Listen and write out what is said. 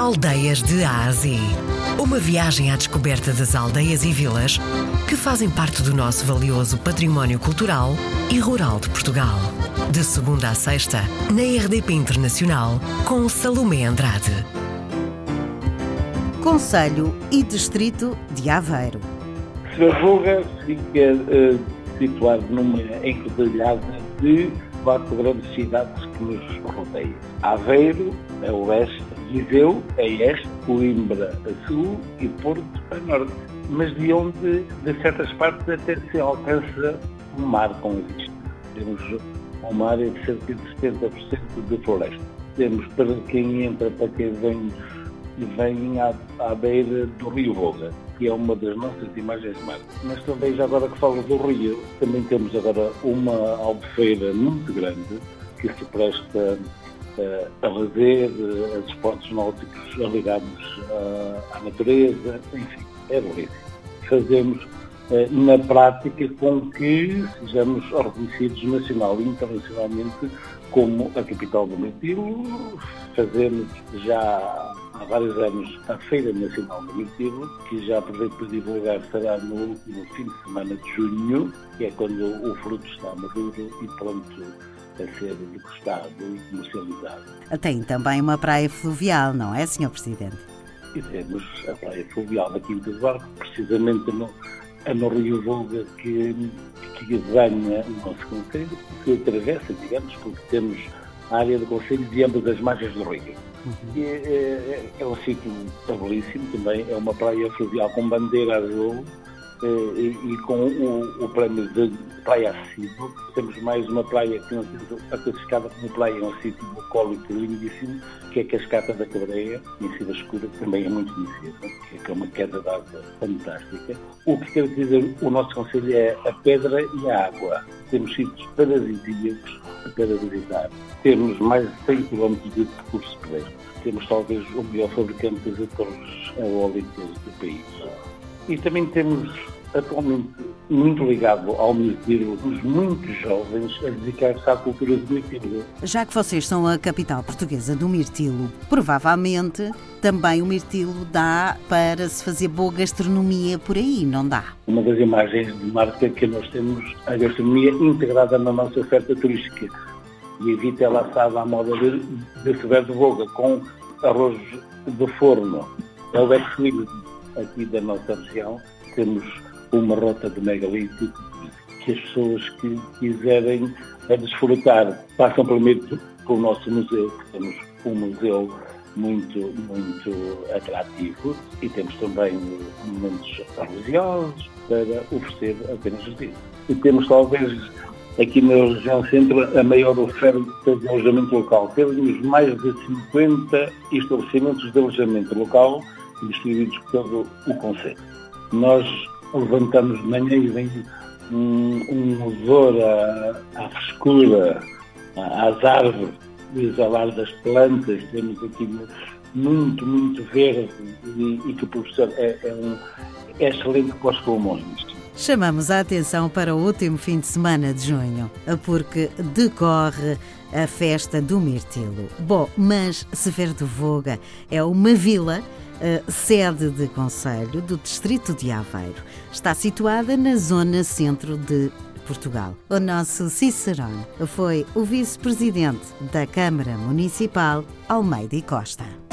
Aldeias de Ásia. Uma viagem à descoberta das aldeias e vilas que fazem parte do nosso valioso património cultural e rural de Portugal. De segunda a sexta, na RDP Internacional, com Salomé Andrade. Conselho e Distrito de Aveiro. Serravuga fica uh, situado numa encruzilhada de quatro grandes cidades que nos rodeiam. Aveiro, a oeste, Viseu, a este, Coimbra, a sul e Porto, a norte. Mas de onde, de certas partes, até se alcança o mar com isto. Temos uma área de cerca de 70% de floresta. Temos para quem entra, para quem vem, vem à, à beira do Rio Voga, que é uma das nossas imagens marcas. Mas também, já agora que falo do Rio, também temos agora uma albufeira muito grande que se presta a uh, a esportes náuticos ligados à natureza, enfim, é belíssimo. Fazemos na prática com que sejamos reconhecidos nacional e internacionalmente como a capital do Mirtilo. Fazemos já há vários anos a Feira Nacional do Mirtilo, que já aproveito para divulgar, será no último fim de semana de junho, que é quando o fruto está maduro e pronto a ser degustado e comercializado. Tem também uma praia fluvial, não é, Sr. Presidente? E temos a praia fluvial da Quinta do Barco, precisamente no, no Rio Volga, que, que banha o nosso concelho, que atravessa, digamos, porque temos a área do concelho de ambas as margens do rio. Uhum. E, é, é, é um sítio belíssimo também, é uma praia fluvial com bandeira azul e, e, com o, o prémio de praia acessível. Temos mais uma praia que não temos a classificada como praia, é um sítio bucólico lindíssimo, que é a Cascata da Cabreia, conhecida escura, que também é muito conhecida, que é uma queda de água fantástica. O que quer dizer o nosso conselho é a pedra e a água. Temos sítios paradisíacos para visitar. Temos mais de 100 km de percurso pedestre. Temos talvez o melhor fabricante de torres eólicas do país. E também temos atualmente muito ligado ao mirtilo, os muitos jovens a dedicar-se à cultura do mirtilo. Já que vocês são a capital portuguesa do mirtilo, provavelmente também o mirtilo dá para se fazer boa gastronomia por aí, não dá? Uma das imagens de marca que nós temos, a gastronomia integrada na nossa oferta turística. E evita ela assada à moda de, de Severo de Voga, com arroz de forno. É o ex aqui da nossa região. Temos uma rota de megalítico que as pessoas que quiserem desfrutar passam primeiro pelo nosso museu, que temos um museu muito, muito atrativo e temos também momentos religiosos para oferecer apenas os dias. E temos talvez aqui na região centro a maior oferta de alojamento local. Temos mais de 50 estabelecimentos de alojamento local distribuídos por todo o Conselho. Nós levantamos de manhã e vem um, um odor à, à frescura, às árvores, o exalar das plantas, temos aqui muito, muito verde e, e que o professor é, é, um, é excelente para os pulmões. Chamamos a atenção para o último fim de semana de junho, porque decorre a festa do Mirtilo. Bom, mas Severo do Voga é uma vila sede de Conselho do Distrito de Aveiro. Está situada na zona centro de Portugal. O nosso Cicerone foi o vice-presidente da Câmara Municipal, Almeida e Costa.